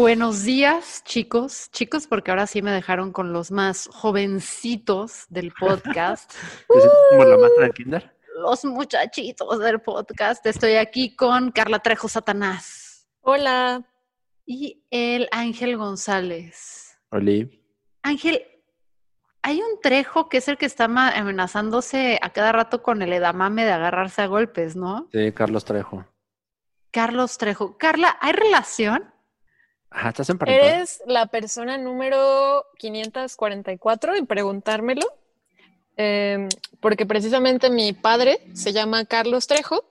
Buenos días, chicos. Chicos, porque ahora sí me dejaron con los más jovencitos del podcast. ¿Te sientes como la maestra de kinder? los muchachitos del podcast. Estoy aquí con Carla Trejo Satanás Hola. y el Ángel González. Oli. Ángel, hay un Trejo que es el que está amenazándose a cada rato con el edamame de agarrarse a golpes, ¿no? Sí, Carlos Trejo. Carlos Trejo. Carla, ¿hay relación? Ajá, ¿estás? Eres la persona número 544 en preguntármelo, em, porque precisamente mi padre se llama Carlos Trejo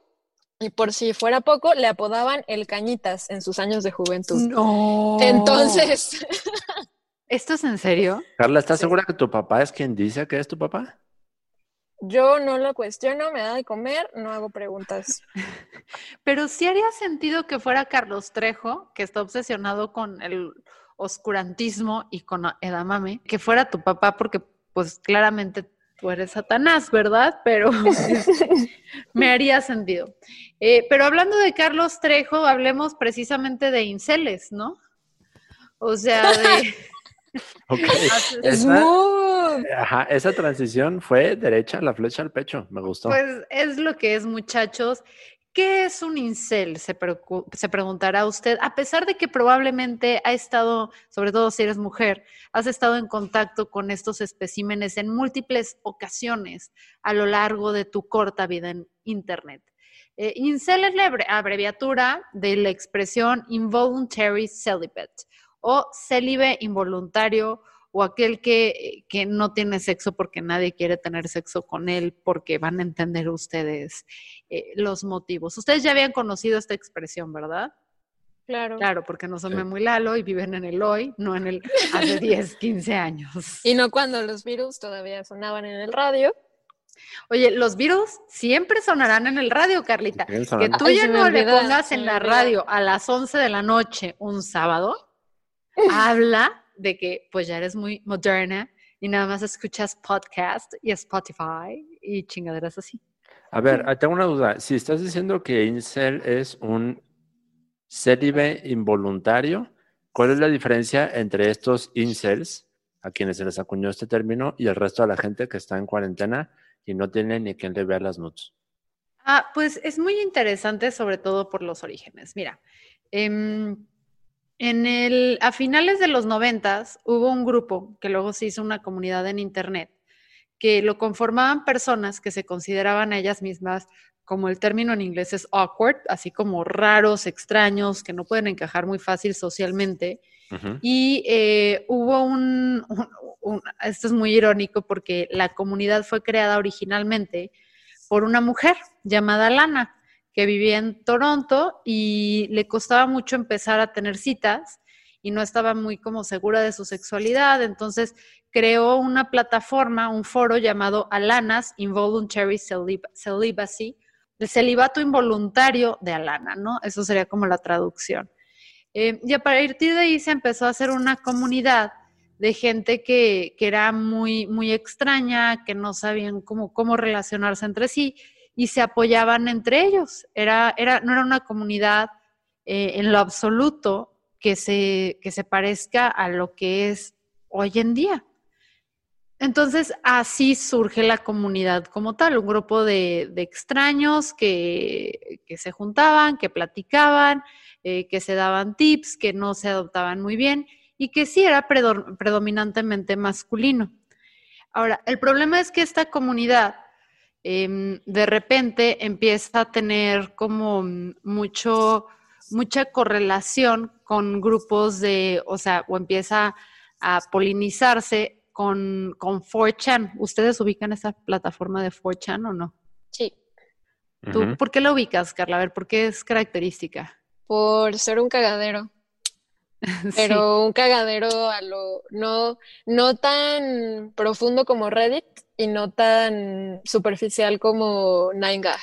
y por si fuera poco le apodaban el Cañitas en sus años de juventud. No. Entonces, ¿Esto es en serio? Carla, ¿estás Sí. segura que tu papá es quien dice que es tu papá? Yo no lo cuestiono, me da de comer, no hago preguntas. Pero sí haría sentido que fuera Carlos Trejo, que está obsesionado con el oscurantismo y con edamame, que fuera tu papá, porque pues claramente tú eres Satanás, ¿verdad? Pero me haría sentido. Eh, pero hablando de Carlos Trejo, hablemos precisamente de Inceles, ¿no? O sea, de... Ok. Haces- Esa, Smooth. ajá, esa transición fue derecha, la flecha al pecho. Me gustó. Pues es lo que es, muchachos. ¿Qué es un incel? Se, preguntará usted, a pesar de que probablemente ha estado, sobre todo si eres mujer, has estado en contacto con estos especímenes en múltiples ocasiones a lo largo de tu corta vida en Internet. Eh, incel es la abre- abreviatura de la expresión involuntary celibate o célibe involuntario o aquel que, que no tiene sexo porque nadie quiere tener sexo con él, porque van a entender ustedes eh, los motivos. Ustedes ya habían conocido esta expresión, ¿verdad? Claro. Claro, porque no son Sí. Memo y Lalo y viven en el hoy, no en el hace 10, 15 años. Y no cuando los virus todavía sonaban en el radio. Oye, los virus siempre sonarán en el radio, Carlita. Que tú Ay, ya no le pongas en la radio a las 11 de la noche un sábado, habla de que pues ya eres muy moderna y nada más escuchas podcast y Spotify y chingaderas así. A ver, tengo una duda. Si estás diciendo que incel es un célibe involuntario, ¿cuál es la diferencia entre estos incels, a quienes se les acuñó este término, y el resto de la gente que está en cuarentena y no tiene ni quien le vea las nudes? Ah, pues es muy interesante, sobre todo por los orígenes. Mira, em, en el, a finales de los noventas hubo un grupo que luego se hizo una comunidad en internet que lo conformaban personas que se consideraban a ellas mismas, como el término en inglés es awkward, así como raros, extraños, que no pueden encajar muy fácil socialmente. Y eh, hubo un, un- un- esto es muy irónico porque la comunidad fue creada originalmente por una mujer llamada Lana, que vivía en Toronto y le costaba mucho empezar a tener citas y no estaba muy como segura de su sexualidad, entonces creó una plataforma, un foro llamado Alanas Involuntary Celib- Celibacy, el celibato involuntario de Alana, ¿no? Eso sería como la traducción. Eh, y a partir de ahí se empezó a hacer una comunidad de gente que, que era muy, muy extraña, que no sabían cómo, cómo relacionarse entre sí y se apoyaban entre ellos. Era, era, no era una comunidad eh, en lo absoluto que se, que se parezca a lo que es hoy en día. Entonces, así surge la comunidad como tal, un grupo de, de extraños que, que, se juntaban, que platicaban, eh, que se daban tips, que no se adoptaban muy bien y que sí era predo- predominantemente masculino. Ahora, el problema es que esta comunidad em, de repente empieza a tener como mucho, mucha correlación con grupos de, o sea, o empieza a polinizarse con, con 4chan. ¿Ustedes ubican esa plataforma de 4chan o no? Sí, ¿Tú por qué la ubicas, Carla? A ver, ¿por qué es característica? por ser un cagadero. Sí. pero un cagadero a lo no, no tan profundo como Reddit y no tan superficial como 9gag.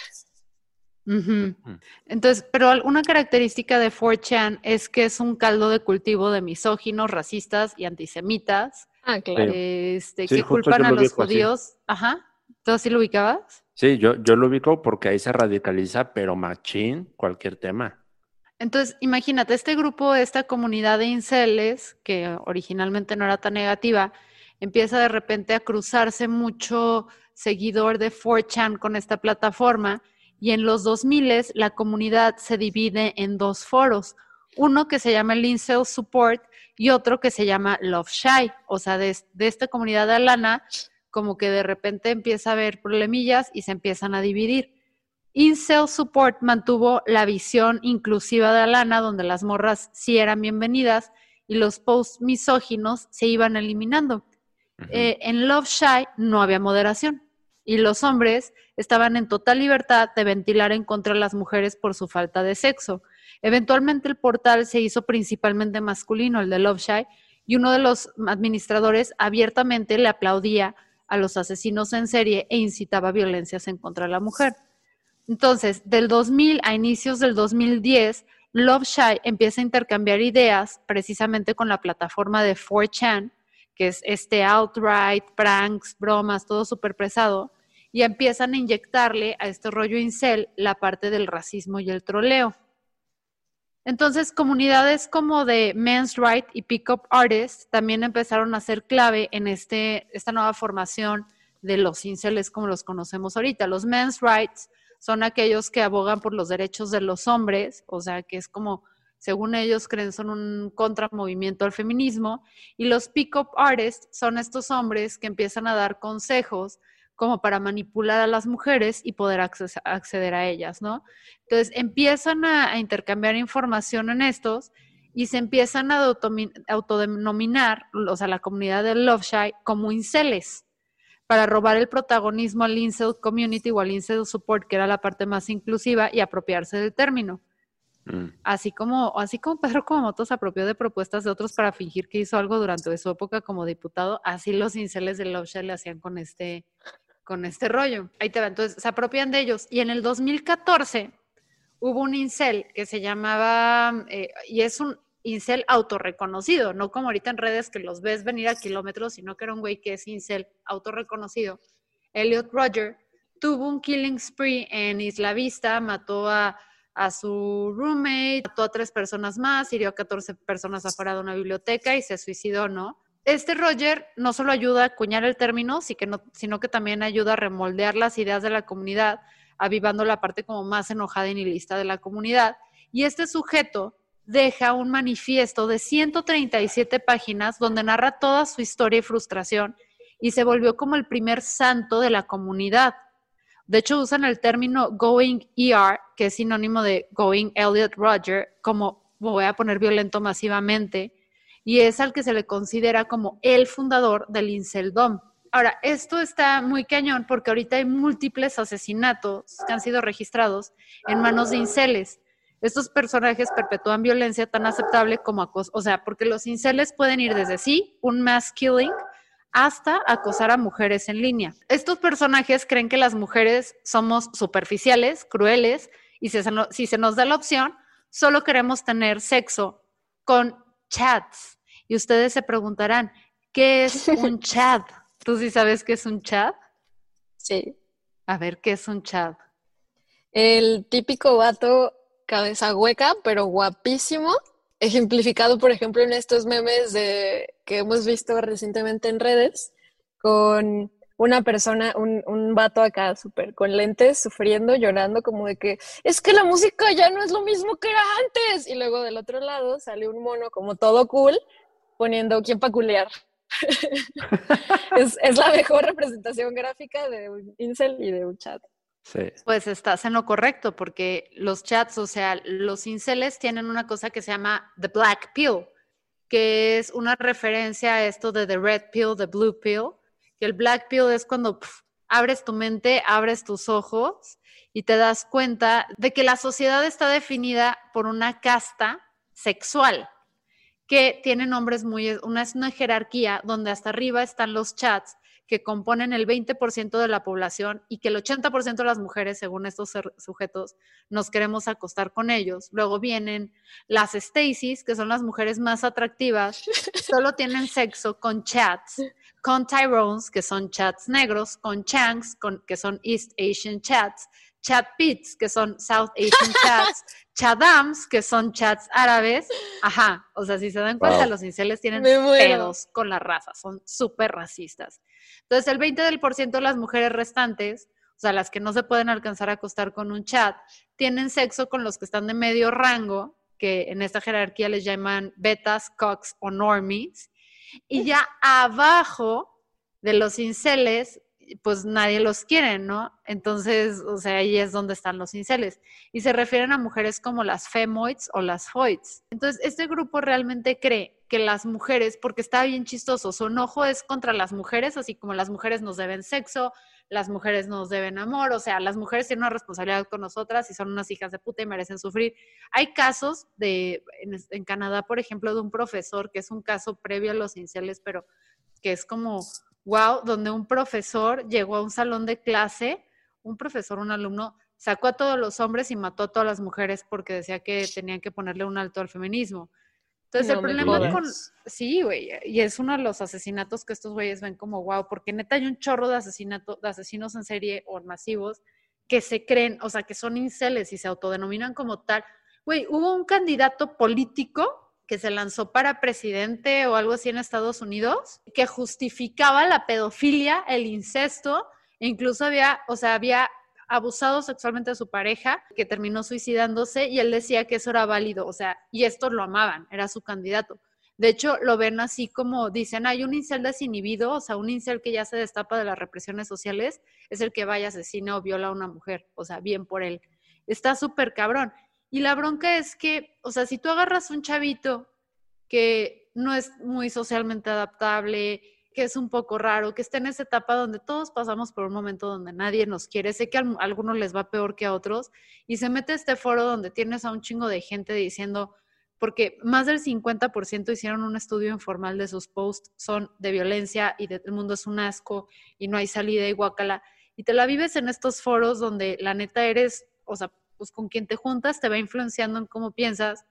Ujú. Entonces, pero alguna característica de 4chan es que es un caldo de cultivo de misóginos, racistas y antisemitas, Ah, claro. este, Sí, que culpan a lo los así. judíos. Ajá. ¿Tú así lo ubicabas? Sí, yo, yo lo ubico porque ahí se radicaliza, pero machín, cualquier tema. Entonces, imagínate, este grupo, esta comunidad de inceles, que originalmente no era tan negativa, empieza de repente a cruzarse mucho seguidor de 4chan con esta plataforma y en los 2000 la comunidad se divide en dos foros, uno que se llama el Incel Support y otro que se llama Love Shy, o sea, de, de esta comunidad de Alana, como que de repente empieza a haber problemillas y se empiezan a dividir. Incel Support mantuvo la visión inclusiva de Alana, donde las morras sí eran bienvenidas y los posts misóginos se iban eliminando. Eh, en Love Shy no había moderación y los hombres estaban en total libertad de ventilar en contra de las mujeres por su falta de sexo. Eventualmente el portal se hizo principalmente masculino, el de Love Shy, y uno de los administradores abiertamente le aplaudía a los asesinos en serie e incitaba violencias en contra de la mujer. Entonces, del 2000 a inicios del 2010, Love Shy empieza a intercambiar ideas precisamente con la plataforma de 4chan, que es este outright, pranks, bromas, todo súper pesado, y empiezan a inyectarle a este rollo incel la parte del racismo y el troleo. Entonces, comunidades como de Men's Right y Pickup Artists también empezaron a ser clave en este, esta nueva formación de los inceles como los conocemos ahorita. Los Men's Rights son aquellos que abogan por los derechos de los hombres, o sea, que es como, según ellos creen, son un contramovimiento al feminismo. Y los Pickup Artists son estos hombres que empiezan a dar consejos como para manipular a las mujeres y poder acceder a ellas, ¿no? Entonces empiezan a, intercambiar información en estos y se empiezan a autodenominar, o sea, la comunidad de Love Shy como inceles para robar el protagonismo al incel community o al incel support, que era la parte más inclusiva, y apropiarse del término. Mm. Así como, así como Pedro Kumamoto se apropió de propuestas de otros para fingir que hizo algo durante su época como diputado, así los inceles de Love le hacían con este, con este rollo. Ahí te va, entonces se apropian de ellos. Y en el 2014 hubo un incel que se llamaba, eh, y es un incel autorreconocido, no como ahorita en redes que los ves venir a kilómetros, sino que era un güey que es incel autorreconocido. Elliot Roger tuvo un killing spree en Isla Vista, mató a, a su roommate, mató a tres personas más, hirió a 14 personas afuera de una biblioteca y se suicidó, ¿no? Este Roger no solo ayuda a acuñar el término, sino que también ayuda a remoldear las ideas de la comunidad, avivando la parte como más enojada y nihilista de la comunidad. Y este sujeto deja un manifiesto de 137 páginas donde narra toda su historia y frustración y se volvió como el primer santo de la comunidad. De hecho, usan el término going ER, que es sinónimo de going Elliot Roger, como voy a poner violento masivamente, y es al que se le considera como el fundador del Inceldom. Ahora, esto está muy cañón porque ahorita hay múltiples asesinatos que han sido registrados en manos de inceles. Estos personajes perpetúan violencia tan aceptable como acoso, o sea, porque los inceles pueden ir desde sí, un mass killing, hasta acosar a mujeres en línea. Estos personajes creen que las mujeres somos superficiales, crueles, y si se, no- si se nos da la opción, solo queremos tener sexo con chats. Y ustedes se preguntarán, ¿qué es un chat? ¿Tú sí sabes qué es un chat? Sí. A ver, ¿qué es un chat? El típico vato cabeza hueca, pero guapísimo, ejemplificado, por ejemplo, en estos memes de, que hemos visto recientemente en redes, con una persona, un, un vato acá súper con lentes, sufriendo, llorando, como de que es que la música ya no es lo mismo que era antes. Y luego del otro lado sale un mono como todo cool, poniendo quién peculiar. es, es la mejor representación gráfica de un incel y de un chat. Pues estás en lo correcto, porque los chats, o sea, los inceles tienen una cosa que se llama the black pill, que es una referencia a esto de the red pill, the blue pill, que el black pill es cuando abres tu mente, abres tus ojos y te das cuenta de que la sociedad está definida por una casta sexual que tiene nombres muy, es una jerarquía donde hasta arriba están los chats que componen el 20% de la población y que el 80% de las mujeres, según estos sujetos, nos queremos acostar con ellos. Luego vienen las Stacys, que son las mujeres más atractivas, solo tienen sexo con chats, con Tyrones, que son chats negros, con Changs, con, que son East Asian chats, chat pits, que son South Asian chats, chadams, que son chats árabes. Ajá, o sea, si se dan cuenta, Wow. los inceles tienen pedos con la raza, son súper racistas. Entonces, el 20% del por ciento de las mujeres restantes, o sea, las que no se pueden alcanzar a acostar con un chat, tienen sexo con los que están de medio rango, que en esta jerarquía les llaman betas, cox o normies. Y ya abajo de los inceles, pues nadie los quiere, ¿no? Entonces, o sea, ahí es donde están los inceles. Y se refieren a mujeres como las femoids o las foids. Entonces, este grupo realmente cree que las mujeres, porque está bien chistoso, su enojo es contra las mujeres, así como las mujeres nos deben sexo, las mujeres nos deben amor, o sea, las mujeres tienen una responsabilidad con nosotras y son unas hijas de puta y merecen sufrir. Hay casos de, en, Canadá, por ejemplo, de un profesor, que es un caso previo a los inceles, pero que es como, wow, donde un profesor llegó a un salón de clase, un profesor, un alumno, sacó a todos los hombres y mató a todas las mujeres porque decía que tenían que ponerle un alto al feminismo. Entonces, No el problema jodas. con... Sí, güey, y es uno de los asesinatos que estos güeyes ven como, wow, porque neta hay un chorro de, asesinato, de asesinos en serie o masivos que se creen, o sea, que son inceles y se autodenominan como tal. Güey, hubo un candidato político que se lanzó para presidente o algo así en Estados Unidos, que justificaba la pedofilia, el incesto, e incluso había, o sea, había abusado sexualmente de su pareja, que terminó suicidándose, y él decía que eso era válido, o sea, y estos lo amaban, era su candidato. De hecho, lo ven así como dicen, hay un incel desinhibido, o sea, un incel que ya se destapa de las represiones sociales, es el que vaya, asesina o viola a una mujer, o sea, bien por él. Está súper cabrón. Y la bronca es que, o sea, si tú agarras un chavito que no es muy socialmente adaptable, que es un poco raro, que está en esa etapa donde todos pasamos por un momento donde nadie nos quiere, sé que a al- algunos les va peor que a otros, y se mete este foro donde tienes a un chingo de gente diciendo, porque más del 50% hicieron un estudio informal de sus posts, son de violencia y de, el mundo es un asco y no hay salida y guacala, y te la vives en estos foros donde la neta eres, o sea, pues con quien te juntas te va influenciando en cómo piensas,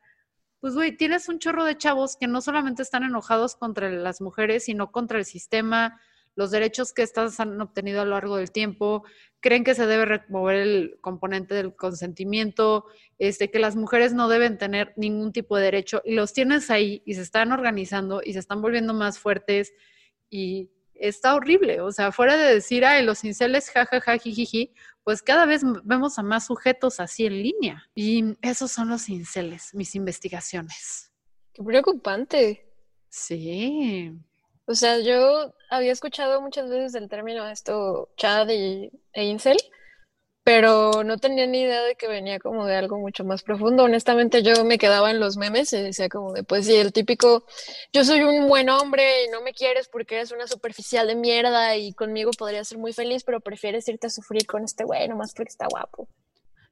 pues güey, tienes un chorro de chavos que no solamente están enojados contra las mujeres, sino contra el sistema, los derechos que estas han obtenido a lo largo del tiempo, creen que se debe remover el componente del consentimiento, este, que las mujeres no deben tener ningún tipo de derecho, y los tienes ahí y se están organizando y se están volviendo más fuertes y está horrible, o sea, fuera de decir, ay, los inceles, jajaja, jijiji, pues cada vez vemos a más sujetos así en línea. Y esos son los inceles, mis investigaciones. Qué preocupante. Sí. O sea, yo había escuchado muchas veces el término esto, Chad y, e Incel, pero no tenía ni idea de que venía como de algo mucho más profundo. Honestamente, yo me quedaba en los memes y decía como de, pues sí, el típico, yo soy un buen hombre y no me quieres porque eres una superficial de mierda y conmigo podrías ser muy feliz, pero prefieres irte a sufrir con este güey nomás porque está guapo.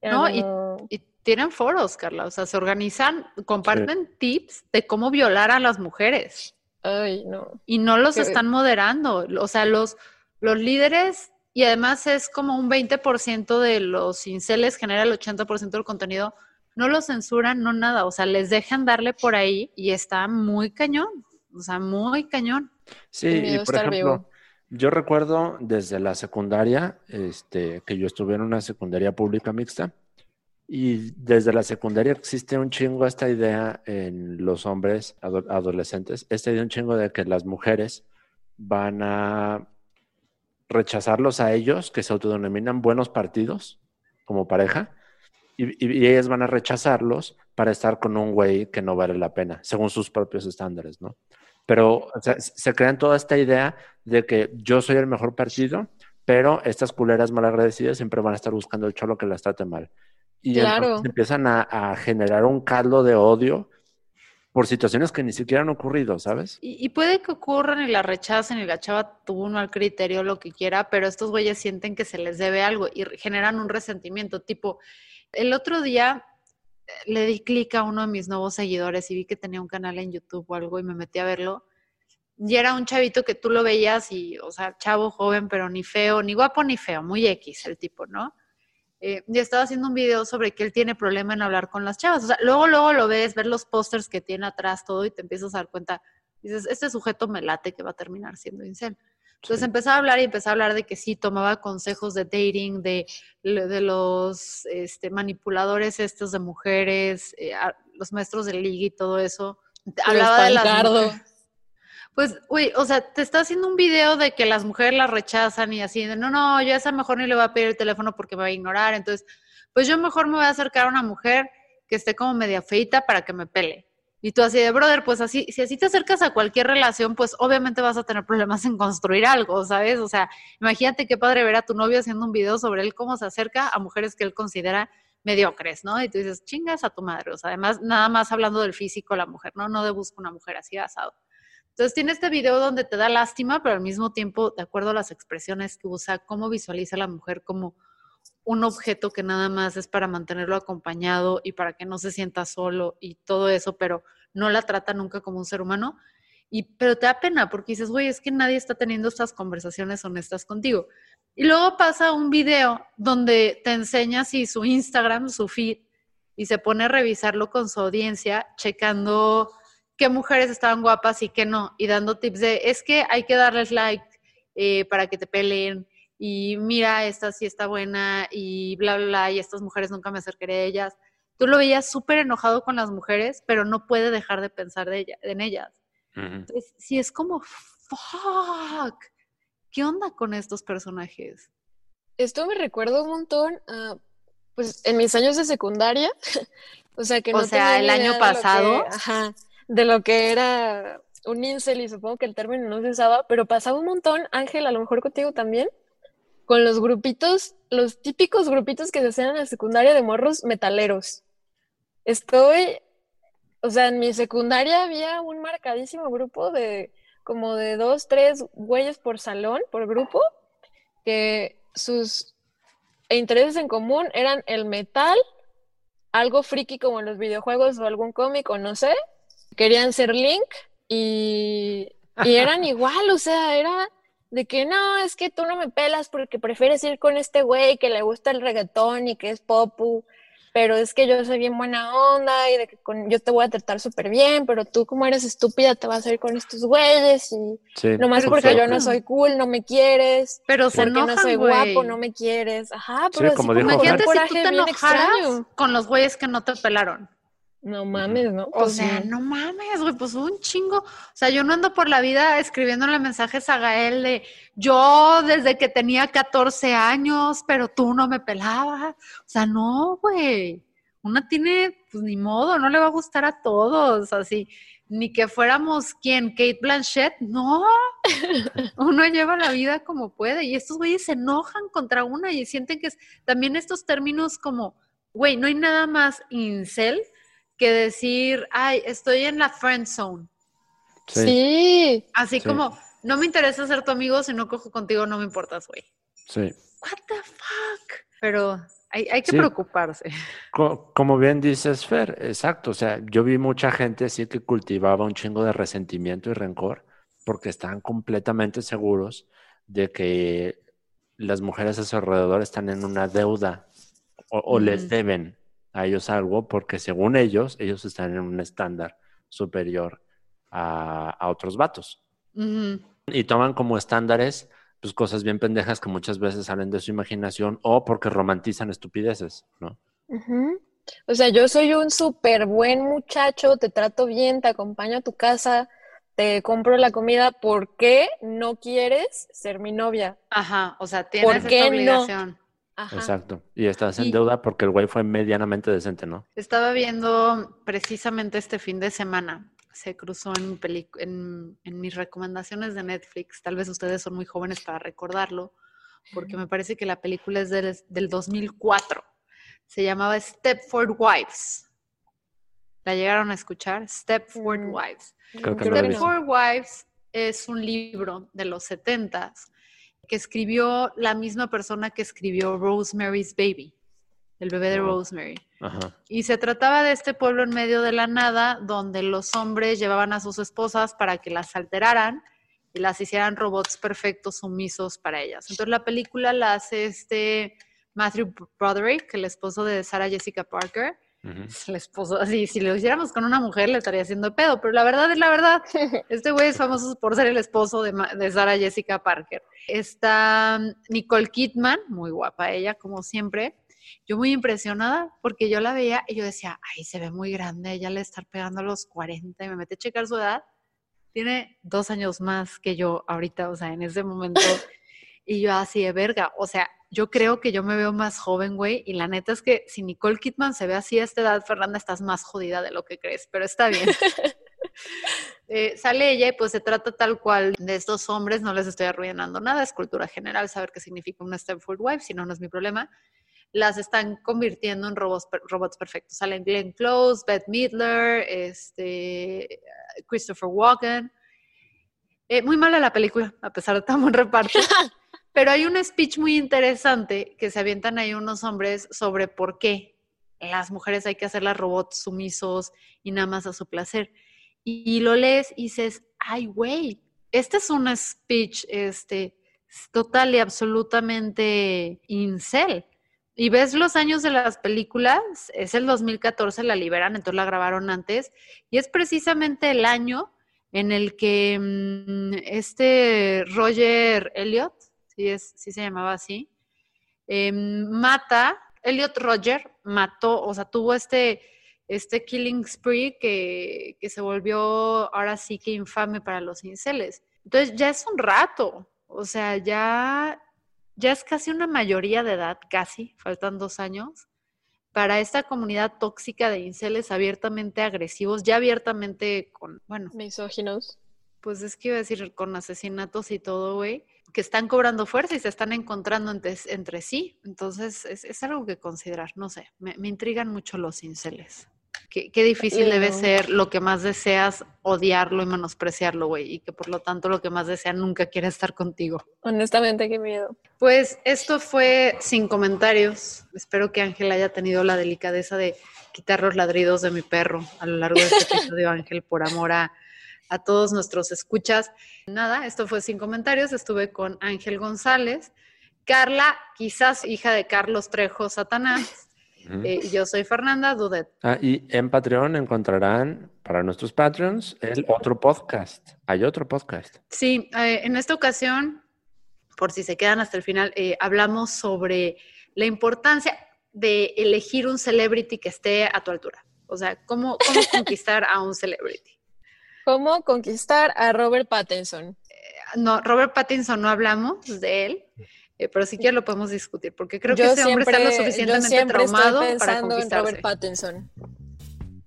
Ya No, y- no- Y tienen foros, Carla, o sea, se organizan, comparten tips de cómo violar a las mujeres Ay, no. y no los Qué- están moderando. O sea, los, los líderes, y además es como un 20% de los inceles genera el 80% del contenido, no los censuran, no nada, o sea, les dejan darle por ahí y está muy cañón, o sea, muy cañón. Sí, y por ejemplo, vivo. yo recuerdo desde la secundaria, este, que yo estuve en una secundaria pública mixta, y desde la secundaria existe un chingo esta idea en los hombres ado- adolescentes, esta idea un chingo de que las mujeres van a rechazarlos a ellos, que se autodenominan buenos partidos como pareja, y, y- ellas van a rechazarlos para estar con un güey que no vale la pena, según sus propios estándares, ¿no? Pero o sea, se crean toda esta idea de que yo soy el mejor partido, pero estas culeras malagradecidas siempre van a estar buscando el cholo que las trate mal. Y Claro. empiezan a, a generar un caldo de odio por situaciones que ni siquiera han ocurrido, ¿sabes? Y, puede que ocurran y la rechacen y la chava tuvo un mal criterio, lo que quiera, pero estos güeyes sienten que se les debe algo y generan un resentimiento. Tipo, el otro día eh, le di clic a uno de mis nuevos seguidores y vi que tenía un canal en YouTube o algo y me metí a verlo. Y era un chavito que tú lo veías y, o sea, chavo joven, pero ni feo, ni guapo ni feo, muy X el tipo, ¿no? Eh, y estaba haciendo un video sobre que él tiene problema en hablar con las chavas. O sea, luego, luego lo ves, ver los pósters que tiene atrás, todo, y te empiezas a dar cuenta, dices, este sujeto me late que va a terminar siendo incel. Entonces Sí. empezó a hablar y empezó a hablar de que sí, tomaba consejos de dating, de, de los este, manipuladores estos de mujeres, eh, a- los maestros de liga y todo eso. Hablaba de las mujeres. Pues, güey, o sea, te está haciendo un video de que las mujeres las rechazan y así, de no, no, yo a esa mejor ni le voy a pedir el teléfono porque me va a ignorar. Entonces, pues yo mejor me voy a acercar a una mujer que esté como media feita para que me pele. Y tú así de, brother, pues así, si así te acercas a cualquier relación, pues obviamente vas a tener problemas en construir algo, ¿sabes? O sea, imagínate qué padre ver a tu novio haciendo un video sobre él cómo se acerca a mujeres que él considera mediocres, ¿no? Y tú dices, chingas a tu madre. O sea, además, nada más hablando del físico la mujer, ¿no? No de busco una mujer así asado. Entonces tiene este video donde te da lástima, pero al mismo tiempo, de acuerdo a las expresiones que usa, cómo visualiza a la mujer como un objeto que nada más es para mantenerlo acompañado y para que no se sienta solo y todo eso, pero no la trata nunca como un ser humano. Y, pero te da pena porque dices, güey, es que nadie está teniendo estas conversaciones honestas contigo. Y luego pasa un video donde te enseña así su Instagram, su feed, y se pone a revisarlo con su audiencia, checando qué mujeres estaban guapas y qué no, y dando tips de, es que hay que darles like eh, para que te peleen, y mira, esta sí está buena, y bla, bla, bla, y estas mujeres nunca me acercaré a ellas. Tú lo veías súper enojado con las mujeres, pero no puede dejar de pensar de ella, en ellas. Entonces, sí es como, fuck, ¿qué onda con estos personajes? Esto me recuerda un montón a, pues, en mis años de secundaria, o sea, que O no sea, tenía el año pasado. que- ajá, de lo que era un incel y supongo que el término no se usaba, pero pasaba un montón, Ángel, a lo mejor contigo también, con los grupitos, los típicos grupitos que se hacían en la secundaria de morros metaleros. Estoy, o sea, en mi secundaria había un marcadísimo grupo de como de dos, tres güeyes por salón, por grupo, que sus intereses en común eran el metal, algo friki como los videojuegos o algún cómic o no sé, querían ser Link y, y eran igual, o sea, era de que no, es que tú no me pelas porque prefieres ir con este güey que le gusta el reggaetón y que es popu, pero es que yo soy bien buena onda y de que con, yo te voy a tratar súper bien, pero tú como eres estúpida te vas a ir con estos güeyes y Sí, nomás porque yo no soy cool, no me quieres. Pero se Porque enojan, no soy güey. guapo, no me quieres. Ajá, pero así como como dijo. Imagínate si tú te enojaras extraño. con los güeyes que no te pelaron. No mames, ¿no? O Pues sea, no. no mames, güey, pues un chingo. O sea, yo no ando por la vida escribiéndole mensajes a Gael de yo desde que tenía 14 años, pero tú no me pelabas. O sea, no, güey. Una tiene, pues ni modo, no le va a gustar a todos, así. Ni que fuéramos quién, Kate Blanchett, no. Uno lleva la vida como puede. Y estos güeyes se enojan contra una y sienten que es también estos términos como, güey, no hay nada más incel que decir, ay, estoy en la friend zone. sí, Sí, Así Sí. como, no me interesa ser tu amigo, si no cojo contigo no me importas, güey. sí. What the fuck? Pero hay, hay que Sí. preocuparse. Co- Como bien dices, Fer, exacto. O sea, yo vi mucha gente así que cultivaba un chingo de resentimiento y rencor porque estaban completamente seguros de que las mujeres a su alrededor están en una deuda o, o les deben a ellos algo porque según ellos, ellos están en un estándar superior a, a otros vatos. Y toman como estándares pues cosas bien pendejas que muchas veces salen de su imaginación o porque romantizan estupideces, ¿no? O sea, yo soy un súper buen muchacho, te trato bien, te acompaño a tu casa, te compro la comida. ¿Por qué no quieres ser mi novia? Ajá, o sea, tienes ¿Por qué esta no? Ajá. Exacto. Y estás en Y- deuda porque el güey fue medianamente decente, ¿no? Estaba viendo precisamente este fin de semana se cruzó en, en, en mis recomendaciones de Netflix. Tal vez ustedes son muy jóvenes para recordarlo, porque me parece que la película es del, del 2004. Se llamaba Stepford Wives. ¿La llegaron a escuchar? Stepford Mm, Wives. Creo que no. Stepford Wives es un libro de los 70s que escribió la misma persona que escribió Rosemary's Baby, el bebé de. Rosemary. Ajá. Y se trataba de este pueblo en medio de la nada, donde los hombres llevaban a sus esposas para que las alteraran y las hicieran robots perfectos, sumisos para ellas. Entonces la película la hace este Matthew Broderick, el esposo de Sarah Jessica Parker. Ujú. Es el esposo, así, si lo hiciéramos con una mujer le estaría haciendo pedo, pero la verdad es la verdad. Este güey es famoso por ser el esposo de, de Sarah Jessica Parker. Está mm, Nicole Kidman, muy guapa ella, como siempre. Yo muy impresionada porque yo la veía y yo decía, ay, se ve muy grande, ella le está pegando a los 40 y me metí a checar su edad. Tiene dos años más que yo ahorita, o sea, en ese momento. Y yo así de verga, o sea, yo creo que yo me veo más joven, güey, y la neta es que si Nicole Kidman se ve así a esta edad, Fernanda, estás más jodida de lo que crees, pero está bien. Eh, sale ella y pues se trata tal cual de estos hombres, no les estoy arruinando nada, es cultura general saber qué significa una Stepford Wife, si no, no es mi problema. Las están convirtiendo en robots, robots perfectos. Salen Glenn Close, Beth Midler, este, Christopher Walken. Eh, muy mala la película, a pesar de tan buen reparto. Pero hay un speech muy interesante que se avientan ahí unos hombres sobre por qué las mujeres hay que hacerlas robots sumisos y nada más a su placer. Y, lo lees y dices, ay, güey, este es un speech este, total y absolutamente incel. Y ves los años de las películas, es el 2014, la liberan, entonces la grabaron antes, y es precisamente el año en el que mm, este Roger Elliot, sí, es, sí se llamaba así, eh, mata, Elliot Roger mató, o sea, tuvo este, este killing spree que, que se volvió ahora sí que infame para los inceles. Entonces ya es un rato, o sea, ya, ya es casi una mayoría de edad, casi, faltan dos años, para esta comunidad tóxica de inceles abiertamente agresivos, ya abiertamente con, bueno, Misóginos. Pues es que iba a decir con asesinatos y todo, güey, que están cobrando fuerza y se están encontrando entre, entre sí. Entonces, es, es algo que considerar, no sé, me, me intrigan mucho los inceles. Qué, qué difícil debe ser lo que más deseas odiarlo y menospreciarlo, güey, y que por lo tanto lo que más desea nunca quiere estar contigo. Honestamente, qué miedo. Pues esto fue sin comentarios. Espero que Ángel haya tenido la delicadeza de quitar los ladridos de mi perro a lo largo de este episodio, Ángel, por amor a, a todos nuestros escuchas. Nada, esto fue sin comentarios. Estuve con Ángel González, Carla, quizás hija de Carlos Trejo Satanás, eh, yo soy Fernanda Dudet. Ah, y en Patreon encontrarán para nuestros Patreons el otro podcast. Hay otro podcast. Sí, eh, en esta ocasión, por si se quedan hasta el final, eh, hablamos sobre la importancia de elegir un celebrity que esté a tu altura. O sea, cómo, cómo conquistar a un celebrity. ¿Cómo conquistar a Robert Pattinson? No, Robert Pattinson no hablamos de él, eh, pero si quieres lo podemos discutir, porque creo que ese hombre está lo siempre- yo suficientemente siempre estoy traumado para en conquistarse. Robert Pattinson.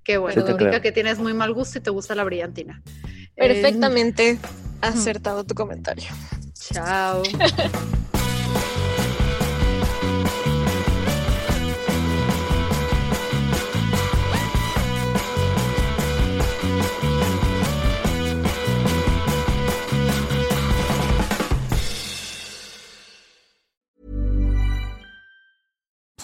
Qué bueno, Sí te indica creo. que tienes muy mal gusto y te gusta la brillantina. Eh, Perfectamente acertado tu comentario. chao.